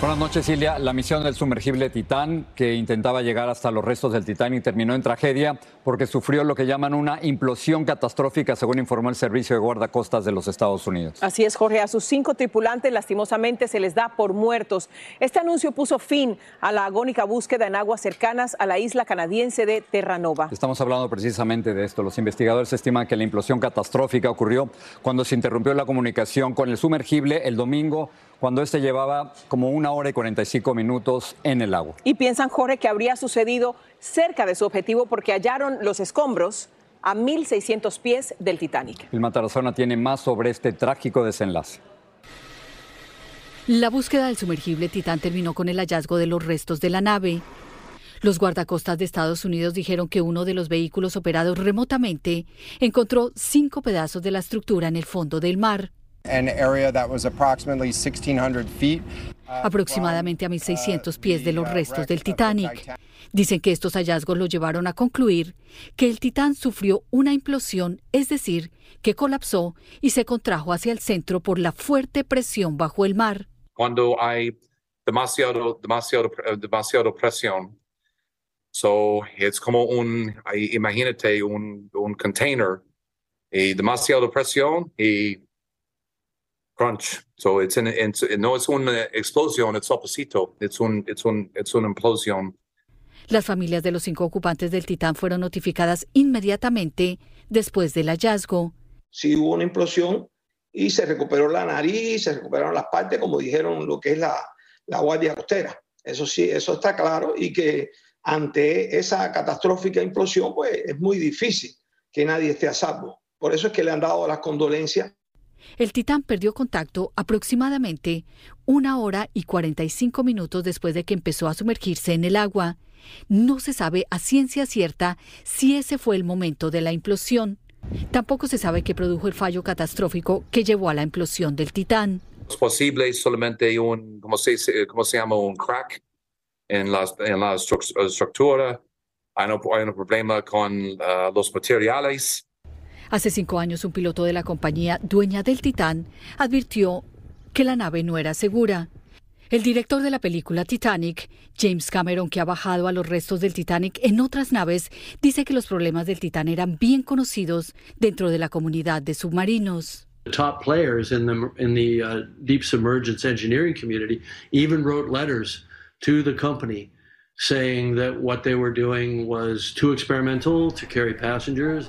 Buenas noches, Silvia. La misión del sumergible Titán, que intentaba llegar hasta los restos del Titanic, terminó en tragedia porque sufrió lo que llaman una implosión catastrófica, según informó el Servicio de Guardacostas de los Estados Unidos. Así es, Jorge. A sus cinco tripulantes lastimosamente se les da por muertos. Este anuncio puso fin a la agónica búsqueda en aguas cercanas a la isla canadiense de Terranova. Estamos hablando precisamente de esto. Los investigadores estiman que la implosión catastrófica ocurrió cuando se interrumpió la comunicación con el sumergible el domingo, cuando este llevaba como una hora y 45 minutos en el agua. Y piensan, Jorge, que habría sucedido cerca de su objetivo porque hallaron los escombros a 1.600 pies del Titanic. El Tarazona tiene más sobre este trágico desenlace. La búsqueda del sumergible Titán terminó con el hallazgo de los restos de la nave. Los guardacostas de Estados Unidos dijeron que uno de los vehículos operados remotamente encontró cinco pedazos de la estructura en el fondo del mar, an area that was approximately 1,600 feet. aproximadamente a 1.600 pies de los restos del Titanic. Dicen que estos hallazgos lo llevaron a concluir que el Titán sufrió una implosión, es decir, que colapsó y se contrajo hacia el centro por la fuerte presión bajo el mar. cuando hay demasiado, demasiado, eh, demasiado presión. So, es como un, imagínate un, un container y demasiado presión y crunch. So, it's in, it's, no es una explosión, es opposito. Es un, it's un, it's una implosión. Las familias de los cinco ocupantes del Titán fueron notificadas inmediatamente después del hallazgo. sí hubo una implosión y se recuperó la nariz, se recuperaron las partes, como dijeron lo que es la, la guardia costera. Eso sí, eso está claro y que ante esa catastrófica implosión, pues es muy difícil que nadie esté a salvo. Por eso es que le han dado las condolencias El Titán perdió contacto aproximadamente una hora y 45 minutos después de que empezó a sumergirse en el agua. No se sabe a ciencia cierta si ese fue el momento de la implosión. Tampoco se sabe qué produjo el fallo catastrófico que llevó a la implosión del Titán. Es posible solamente un, ¿cómo se, llama? Un crack en la, estructura. Hay un, hay un problema con ah, los materiales. Hace cinco años, un piloto de la compañía dueña del Titán advirtió que la nave no era segura. El director de la película Titanic, James Cameron, que ha bajado a los restos del Titanic en otras naves, dice que los problemas del Titán eran bien conocidos dentro de la comunidad de submarinos. The top players in the in the uh, deep submergence engineering community even wrote letters to the company saying that what they were doing was too experimental to carry passengers.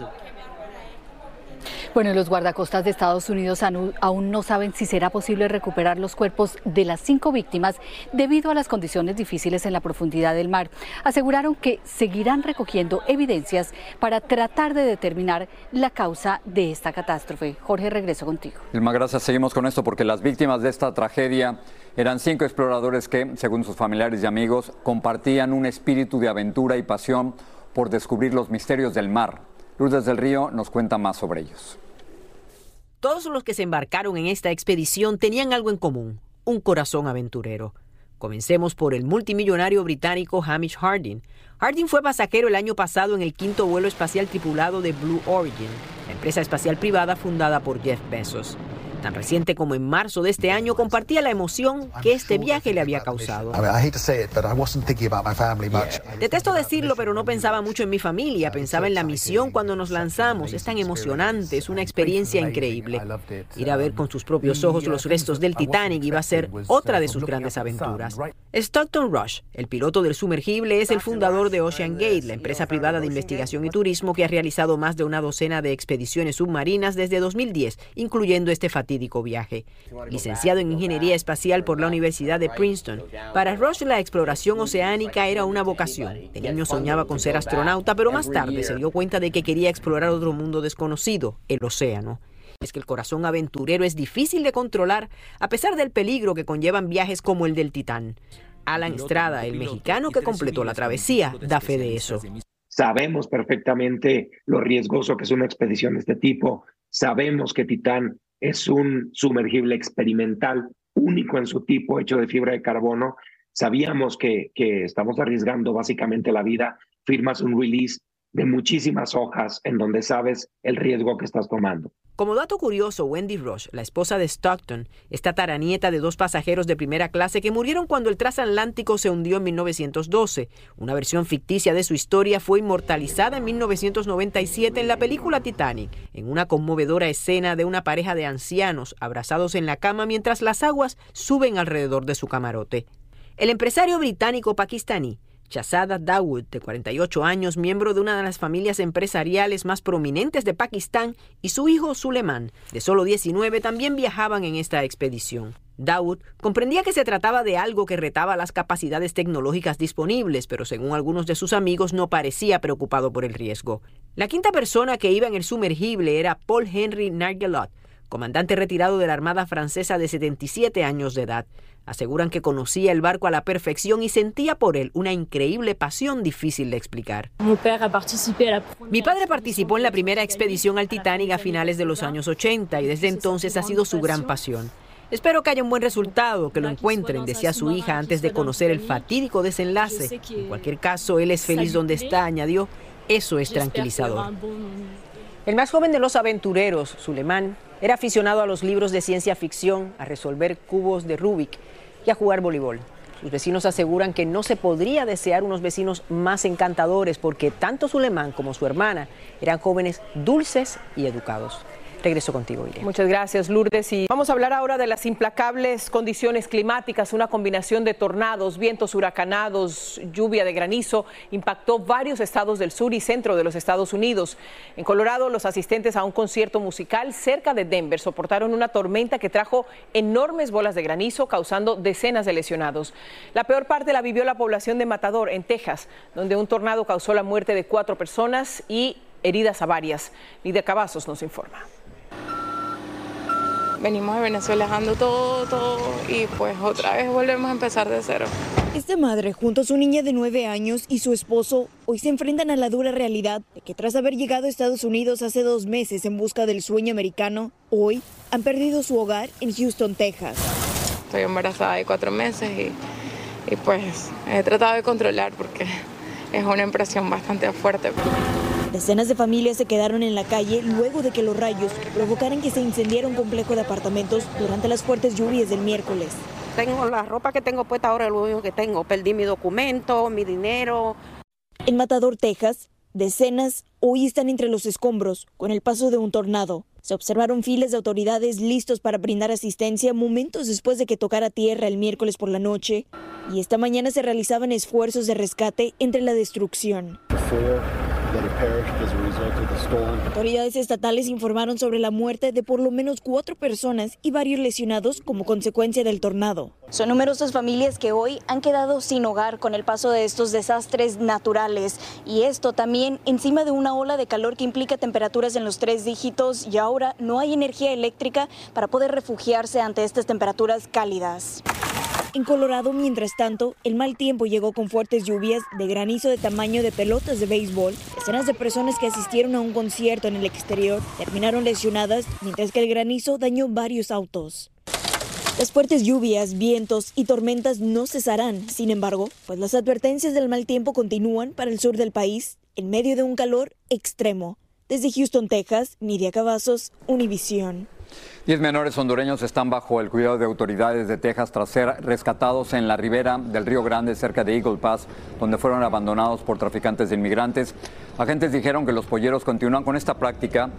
Bueno, los guardacostas de Estados Unidos aún no saben si será posible recuperar los cuerpos de las cinco víctimas debido a las condiciones difíciles en la profundidad del mar. Aseguraron que seguirán recogiendo evidencias para tratar de determinar la causa de esta catástrofe. Jorge, regreso contigo. Ilma, gracias. Seguimos con esto porque las víctimas de esta tragedia eran cinco exploradores que, según sus familiares y amigos, compartían un espíritu de aventura y pasión por descubrir los misterios del mar. Lourdes del Río nos cuenta más sobre ellos. Todos los que se embarcaron en esta expedición tenían algo en común, un corazón aventurero. Comencemos por el multimillonario británico Hamish Harding. Harding fue pasajero el año pasado en el quinto vuelo espacial tripulado de Blue Origin, empresa espacial privada fundada por Jeff Bezos tan reciente como en marzo de este año, compartía la emoción que este viaje le había causado. Detesto decirlo, pero no pensaba mucho en mi familia, pensaba en la misión cuando nos lanzamos. Es tan emocionante, es una experiencia increíble. Ir a ver con sus propios ojos los restos del Titanic iba a ser otra de sus grandes aventuras. Stockton Rush, el piloto del sumergible, es el fundador de Ocean Gate, la empresa privada de investigación y turismo que ha realizado más de una docena de expediciones submarinas desde 2010, incluyendo este fatídico viaje. Licenciado en Ingeniería Espacial por la Universidad de Princeton, para Rush la exploración oceánica era una vocación. De niño soñaba con ser astronauta, pero más tarde se dio cuenta de que quería explorar otro mundo desconocido, el océano. Es que el corazón aventurero es difícil de controlar a pesar del peligro que conllevan viajes como el del Titán. Alan Estrada, el mexicano que completó la travesía, da fe de eso. Sabemos perfectamente lo riesgoso que es una expedición de este tipo. Sabemos que Titán es un sumergible experimental único en su tipo, hecho de fibra de carbono. Sabíamos que, que estamos arriesgando básicamente la vida. Firmas un release de muchísimas hojas en donde sabes el riesgo que estás tomando. Como dato curioso, Wendy Rush, la esposa de Stockton, esta taranieta de dos pasajeros de primera clase que murieron cuando el transatlántico se hundió en 1912. Una versión ficticia de su historia fue inmortalizada en 1997 en la película Titanic, en una conmovedora escena de una pareja de ancianos abrazados en la cama mientras las aguas suben alrededor de su camarote. El empresario británico pakistaní Chazada Dawood, de 48 años, miembro de una de las familias empresariales más prominentes de Pakistán, y su hijo Suleiman, de solo 19, también viajaban en esta expedición. Dawood comprendía que se trataba de algo que retaba las capacidades tecnológicas disponibles, pero según algunos de sus amigos no parecía preocupado por el riesgo. La quinta persona que iba en el sumergible era Paul Henry Nargelot, comandante retirado de la Armada Francesa de 77 años de edad. Aseguran que conocía el barco a la perfección y sentía por él una increíble pasión difícil de explicar. Mi padre participó en la primera expedición al Titanic a finales de los años 80 y desde entonces ha sido su gran pasión. Espero que haya un buen resultado, que lo encuentren, decía su hija antes de conocer el fatídico desenlace. En cualquier caso, él es feliz donde está, añadió. Eso es tranquilizador. El más joven de los aventureros, Suleiman, era aficionado a los libros de ciencia ficción, a resolver cubos de Rubik y a jugar voleibol. Sus vecinos aseguran que no se podría desear unos vecinos más encantadores porque tanto Suleiman como su hermana eran jóvenes dulces y educados. Regreso contigo, Irene. Muchas gracias, Lourdes. Y vamos a hablar ahora de las implacables condiciones climáticas. Una combinación de tornados, vientos huracanados, lluvia de granizo impactó varios estados del sur y centro de los Estados Unidos. En Colorado, los asistentes a un concierto musical cerca de Denver soportaron una tormenta que trajo enormes bolas de granizo, causando decenas de lesionados. La peor parte la vivió la población de Matador, en Texas, donde un tornado causó la muerte de cuatro personas y heridas a varias. Lidia Cavazos nos informa venimos de Venezuela dejando todo, todo y pues otra vez volvemos a empezar de cero. Esta madre junto a su niña de nueve años y su esposo hoy se enfrentan a la dura realidad de que tras haber llegado a Estados Unidos hace dos meses en busca del sueño americano, hoy han perdido su hogar en Houston, Texas. Estoy embarazada de cuatro meses y, y pues he tratado de controlar porque es una impresión bastante fuerte. Decenas de familias se quedaron en la calle luego de que los rayos provocaran que se incendiara un complejo de apartamentos durante las fuertes lluvias del miércoles. Tengo la ropa que tengo puesta ahora, lo único que tengo. Perdí mi documento, mi dinero. En Matador, Texas, decenas hoy están entre los escombros con el paso de un tornado. Se observaron filas de autoridades listos para brindar asistencia momentos después de que tocara tierra el miércoles por la noche y esta mañana se realizaban esfuerzos de rescate entre la destrucción. Autoridades estatales informaron sobre la muerte de por lo menos cuatro personas y varios lesionados como consecuencia del tornado. Son numerosas familias que hoy han quedado sin hogar con el paso de estos desastres naturales y esto también encima de una ola de calor que implica temperaturas en los tres dígitos y ahora no hay energía eléctrica para poder refugiarse ante estas temperaturas cálidas. En Colorado, mientras tanto, el mal tiempo llegó con fuertes lluvias de granizo de tamaño de pelotas de béisbol. Decenas de personas que asistieron a un concierto en el exterior terminaron lesionadas, mientras que el granizo dañó varios autos. Las fuertes lluvias, vientos y tormentas no cesarán, sin embargo, pues las advertencias del mal tiempo continúan para el sur del país en medio de un calor extremo. Desde Houston, Texas, Nidia Cavazos, Univisión. Diez menores hondureños están bajo el cuidado de autoridades de Texas tras ser rescatados en la ribera del Río Grande cerca de Eagle Pass, donde fueron abandonados por traficantes de inmigrantes. Agentes dijeron que los polleros continúan con esta práctica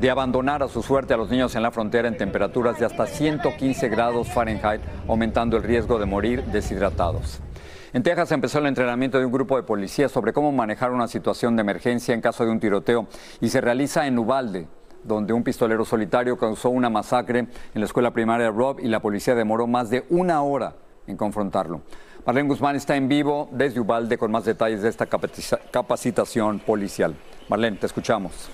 de abandonar a su suerte a los niños en la frontera en temperaturas de hasta 115 grados Fahrenheit, aumentando el riesgo de morir deshidratados. En Texas empezó el entrenamiento de un grupo de policías sobre cómo manejar una situación de emergencia en caso de un tiroteo y se realiza en Ubalde, donde un pistolero solitario causó una masacre en la escuela primaria Rob y la policía demoró más de una hora en confrontarlo. Marlene Guzmán está en vivo desde Ubalde con más detalles de esta capacitación policial. Marlene, te escuchamos.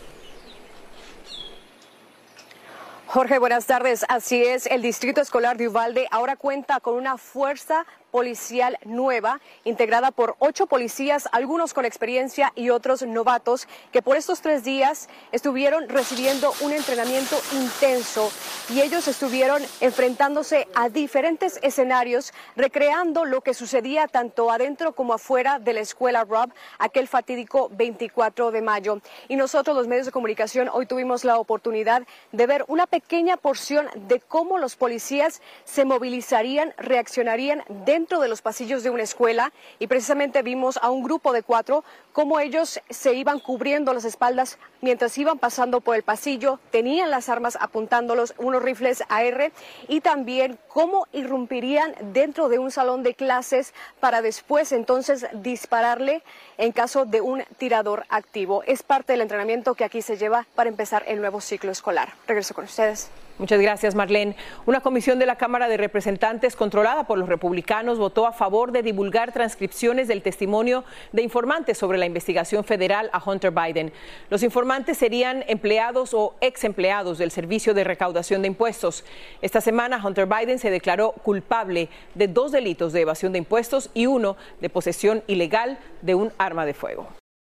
Jorge, buenas tardes. Así es, el Distrito Escolar de Ubalde ahora cuenta con una fuerza policial nueva, integrada por ocho policías, algunos con experiencia y otros novatos, que por estos tres días estuvieron recibiendo un entrenamiento intenso y ellos estuvieron enfrentándose a diferentes escenarios, recreando lo que sucedía tanto adentro como afuera de la escuela Rob, aquel fatídico 24 de mayo. Y nosotros, los medios de comunicación, hoy tuvimos la oportunidad de ver una pequeña porción de cómo los policías se movilizarían, reaccionarían dentro dentro de los pasillos de una escuela y precisamente vimos a un grupo de cuatro cómo ellos se iban cubriendo las espaldas mientras iban pasando por el pasillo, tenían las armas apuntándolos, unos rifles AR y también cómo irrumpirían dentro de un salón de clases para después entonces dispararle en caso de un tirador activo. Es parte del entrenamiento que aquí se lleva para empezar el nuevo ciclo escolar. Regreso con ustedes. Muchas gracias, Marlene. Una comisión de la Cámara de Representantes controlada por los republicanos votó a favor de divulgar transcripciones del testimonio de informantes sobre la investigación federal a Hunter Biden. Los informantes serían empleados o ex empleados del Servicio de Recaudación de Impuestos. Esta semana, Hunter Biden se declaró culpable de dos delitos de evasión de impuestos y uno de posesión ilegal de un arma de fuego.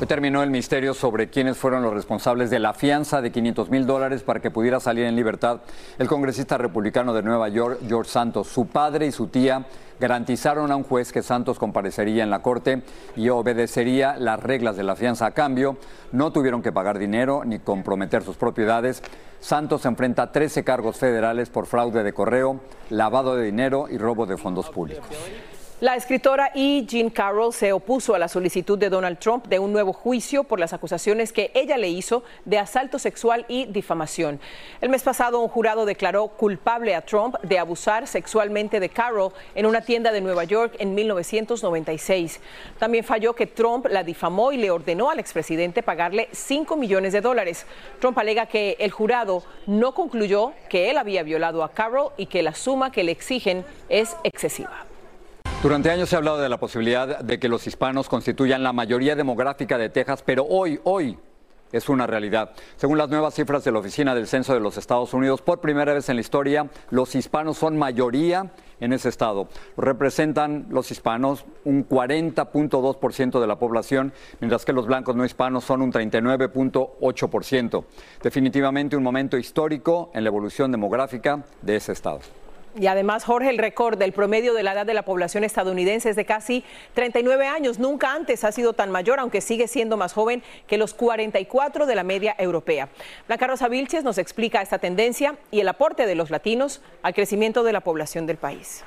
Hoy terminó el misterio sobre quiénes fueron los responsables de la fianza de 500 mil dólares para que pudiera salir en libertad el congresista republicano de Nueva York, George Santos. Su padre y su tía garantizaron a un juez que Santos comparecería en la corte y obedecería las reglas de la fianza a cambio. No tuvieron que pagar dinero ni comprometer sus propiedades. Santos enfrenta 13 cargos federales por fraude de correo, lavado de dinero y robo de fondos públicos. La escritora E. Jean Carroll se opuso a la solicitud de Donald Trump de un nuevo juicio por las acusaciones que ella le hizo de asalto sexual y difamación. El mes pasado un jurado declaró culpable a Trump de abusar sexualmente de Carroll en una tienda de Nueva York en 1996. También falló que Trump la difamó y le ordenó al expresidente pagarle 5 millones de dólares. Trump alega que el jurado no concluyó que él había violado a Carroll y que la suma que le exigen es excesiva. Durante años se ha hablado de la posibilidad de que los hispanos constituyan la mayoría demográfica de Texas, pero hoy, hoy es una realidad. Según las nuevas cifras de la Oficina del Censo de los Estados Unidos, por primera vez en la historia, los hispanos son mayoría en ese estado. Representan los hispanos un 40.2% de la población, mientras que los blancos no hispanos son un 39.8%. Definitivamente un momento histórico en la evolución demográfica de ese estado. Y además, Jorge, el récord del promedio de la edad de la población estadounidense es de casi 39 años. Nunca antes ha sido tan mayor, aunque sigue siendo más joven que los 44 de la media europea. Blanca Rosa Vilches nos explica esta tendencia y el aporte de los latinos al crecimiento de la población del país.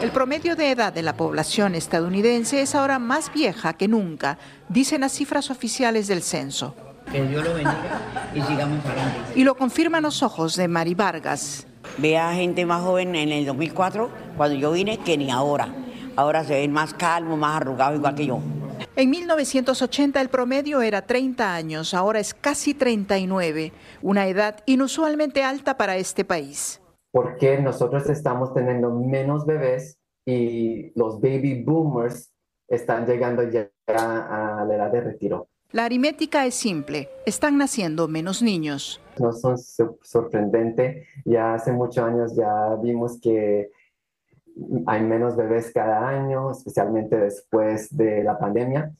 El promedio de edad de la población estadounidense es ahora más vieja que nunca, dicen las cifras oficiales del censo. Que Dios lo bendiga y sigamos adelante. Y lo confirman los ojos de Mari Vargas. Ve a gente más joven en el 2004, cuando yo vine, que ni ahora. Ahora se ven más calmos, más arrugados, igual que yo. En 1980 el promedio era 30 años, ahora es casi 39, una edad inusualmente alta para este país. Porque nosotros estamos teniendo menos bebés y los baby boomers están llegando ya a la edad de retiro. La aritmética es simple, están naciendo menos niños. No son sorprendente, ya hace muchos años ya vimos que hay menos bebés cada año, especialmente después de la pandemia.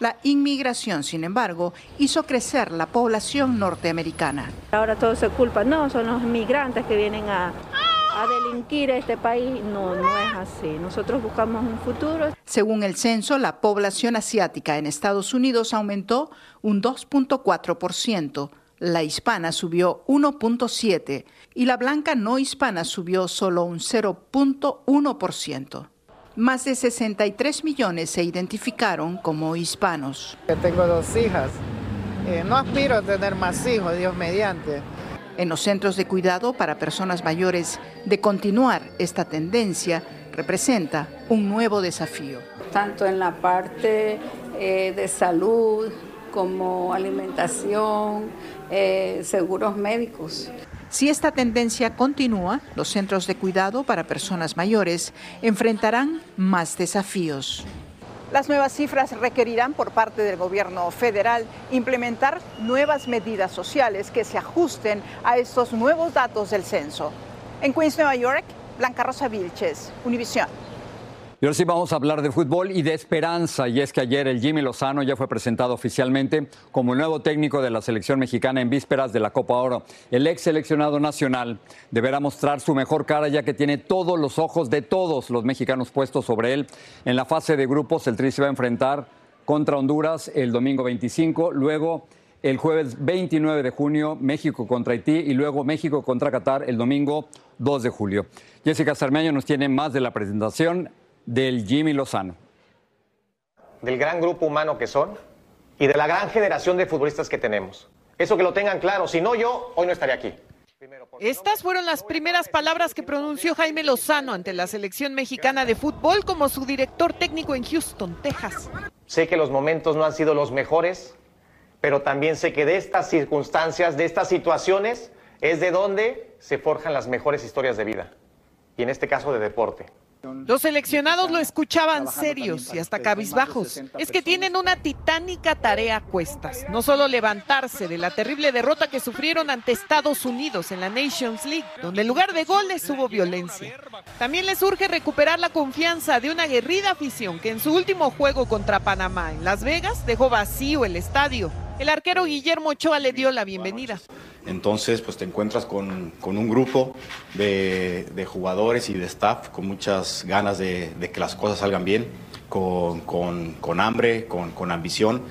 La inmigración, sin embargo, hizo crecer la población norteamericana. Ahora todo se culpa, no, son los inmigrantes que vienen a, a delinquir a este país. No, no es así. Nosotros buscamos un futuro. Según el censo, la población asiática en Estados Unidos aumentó un 2.4%, la hispana subió 1.7% y la blanca no hispana subió solo un 0.1%. Más de 63 millones se identificaron como hispanos. tengo dos hijas. Eh, no aspiro a tener más hijos, Dios mediante. En los centros de cuidado para personas mayores, de continuar esta tendencia representa un nuevo desafío. Tanto en la parte eh, de salud como alimentación, eh, seguros médicos. Si esta tendencia continúa, los centros de cuidado para personas mayores enfrentarán más desafíos. Las nuevas cifras requerirán por parte del gobierno federal implementar nuevas medidas sociales que se ajusten a estos nuevos datos del censo. En Queens, Nueva York, Blanca Rosa Vilches, Univisión. Y ahora sí vamos a hablar de fútbol y de esperanza. Y es que ayer el Jimmy Lozano ya fue presentado oficialmente como el nuevo técnico de la selección mexicana en vísperas de la Copa Oro. El ex seleccionado nacional deberá mostrar su mejor cara ya que tiene todos los ojos de todos los mexicanos puestos sobre él. En la fase de grupos, el Tri se va a enfrentar contra Honduras el domingo 25, luego el jueves 29 de junio México contra Haití y luego México contra Qatar el domingo 2 de julio. Jessica Sarmeño nos tiene más de la presentación del Jimmy Lozano. Del gran grupo humano que son y de la gran generación de futbolistas que tenemos. Eso que lo tengan claro, si no yo, hoy no estaría aquí. Estas fueron las primeras palabras que pronunció Jaime Lozano ante la selección mexicana de fútbol como su director técnico en Houston, Texas. Sé que los momentos no han sido los mejores, pero también sé que de estas circunstancias, de estas situaciones, es de donde se forjan las mejores historias de vida. Y en este caso de deporte. Los seleccionados lo escuchaban serios y hasta cabizbajos. Es que tienen una titánica tarea a cuestas. No solo levantarse de la terrible derrota que sufrieron ante Estados Unidos en la Nations League, donde en lugar de goles hubo violencia. También les urge recuperar la confianza de una aguerrida afición que en su último juego contra Panamá en Las Vegas dejó vacío el estadio. El arquero Guillermo Ochoa le dio la bienvenida. Entonces, pues te encuentras con, un grupo de, jugadores y de staff con muchas ganas de, que las cosas salgan bien, con, hambre, con, ambición.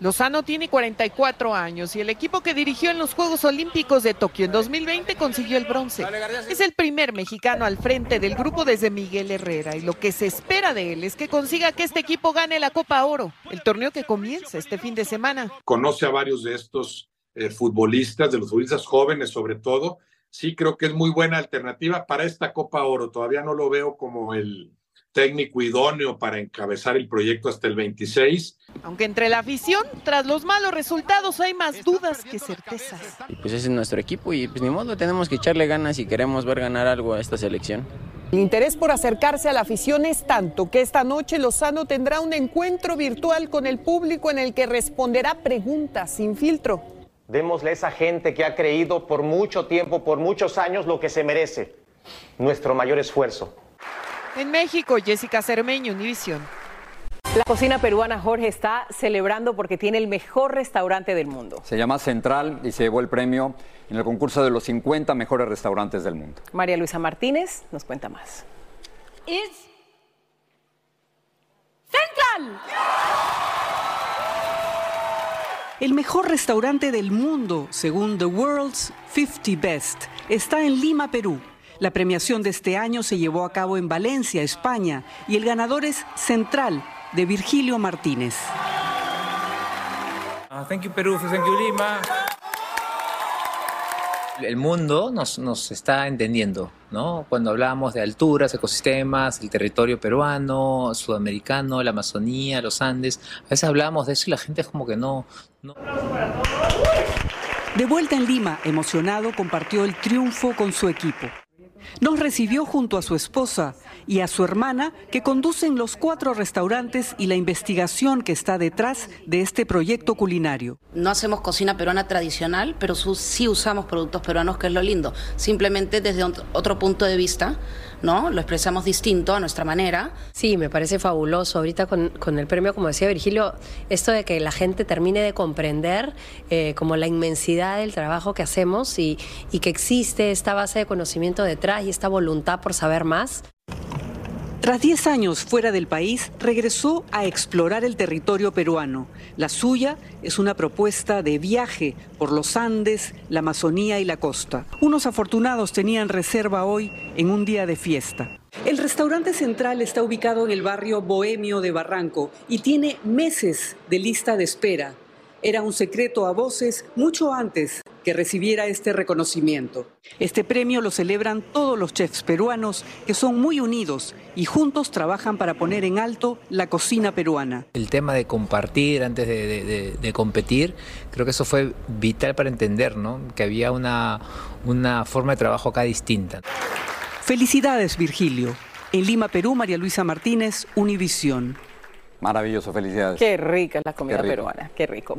Lozano tiene 44 años y el equipo que dirigió en los Juegos Olímpicos de Tokio en 2020 consiguió el bronce. Es el primer mexicano al frente del grupo desde Miguel Herrera y lo que se espera de él es que consiga que este equipo gane la Copa Oro, el torneo que comienza este fin de semana. Conoce a varios de estos eh, futbolistas, de los futbolistas jóvenes sobre todo, sí creo que es muy buena alternativa para esta Copa Oro. Todavía no lo veo como el técnico idóneo para encabezar el proyecto hasta el 26. Aunque entre la afición, tras los malos resultados, hay más dudas que certezas. Pues ese es nuestro equipo y pues ni modo, tenemos que echarle ganas si queremos ver ganar algo a esta selección. El interés por acercarse a la afición es tanto que esta noche Lozano tendrá un encuentro virtual con el público en el que responderá preguntas sin filtro. Démosle a esa gente que ha creído por mucho tiempo, por muchos años, lo que se merece. Nuestro mayor esfuerzo. En México, Jessica Cermeño, Univisión. La cocina peruana Jorge está celebrando porque tiene el mejor restaurante del mundo. Se llama Central y se llevó el premio en el concurso de los 50 mejores restaurantes del mundo. María Luisa Martínez nos cuenta más. Central. El mejor restaurante del mundo, según The World's 50 Best, está en Lima, Perú. La premiación de este año se llevó a cabo en Valencia, España, y el ganador es Central, de Virgilio Martínez. Ah, thank you, Perú. Thank you, Lima. El mundo nos, nos está entendiendo, ¿no? Cuando hablamos de alturas, ecosistemas, el territorio peruano, sudamericano, la Amazonía, los Andes, a veces hablamos de eso y la gente es como que no... no... De vuelta en Lima, emocionado, compartió el triunfo con su equipo. Nos recibió junto a su esposa y a su hermana que conducen los cuatro restaurantes y la investigación que está detrás de este proyecto culinario. No hacemos cocina peruana tradicional, pero sí usamos productos peruanos, que es lo lindo. Simplemente desde otro punto de vista, ¿no? Lo expresamos distinto a nuestra manera. Sí, me parece fabuloso. Ahorita con, el premio, como decía Virgilio, esto de que la gente termine de comprender eh, como la inmensidad del trabajo que hacemos y, y que existe esta base de conocimiento detrás y esta voluntad por saber más. Tras 10 años fuera del país, regresó a explorar el territorio peruano. La suya es una propuesta de viaje por los Andes, la Amazonía y la costa. Unos afortunados tenían reserva hoy en un día de fiesta. El restaurante central está ubicado en el barrio bohemio de Barranco y tiene meses de lista de espera. Era un secreto a voces mucho antes que recibiera este reconocimiento. Este premio lo celebran todos los chefs peruanos que son muy unidos y juntos trabajan para poner en alto la cocina peruana. El tema de compartir antes de, competir, creo que eso fue vital para entender ¿no? que había una, una forma de trabajo acá distinta. Felicidades, Virgilio. En Lima, Perú, María Luisa Martínez, Univisión. Maravilloso, felicidades. Qué rica es la comida peruana, qué rico.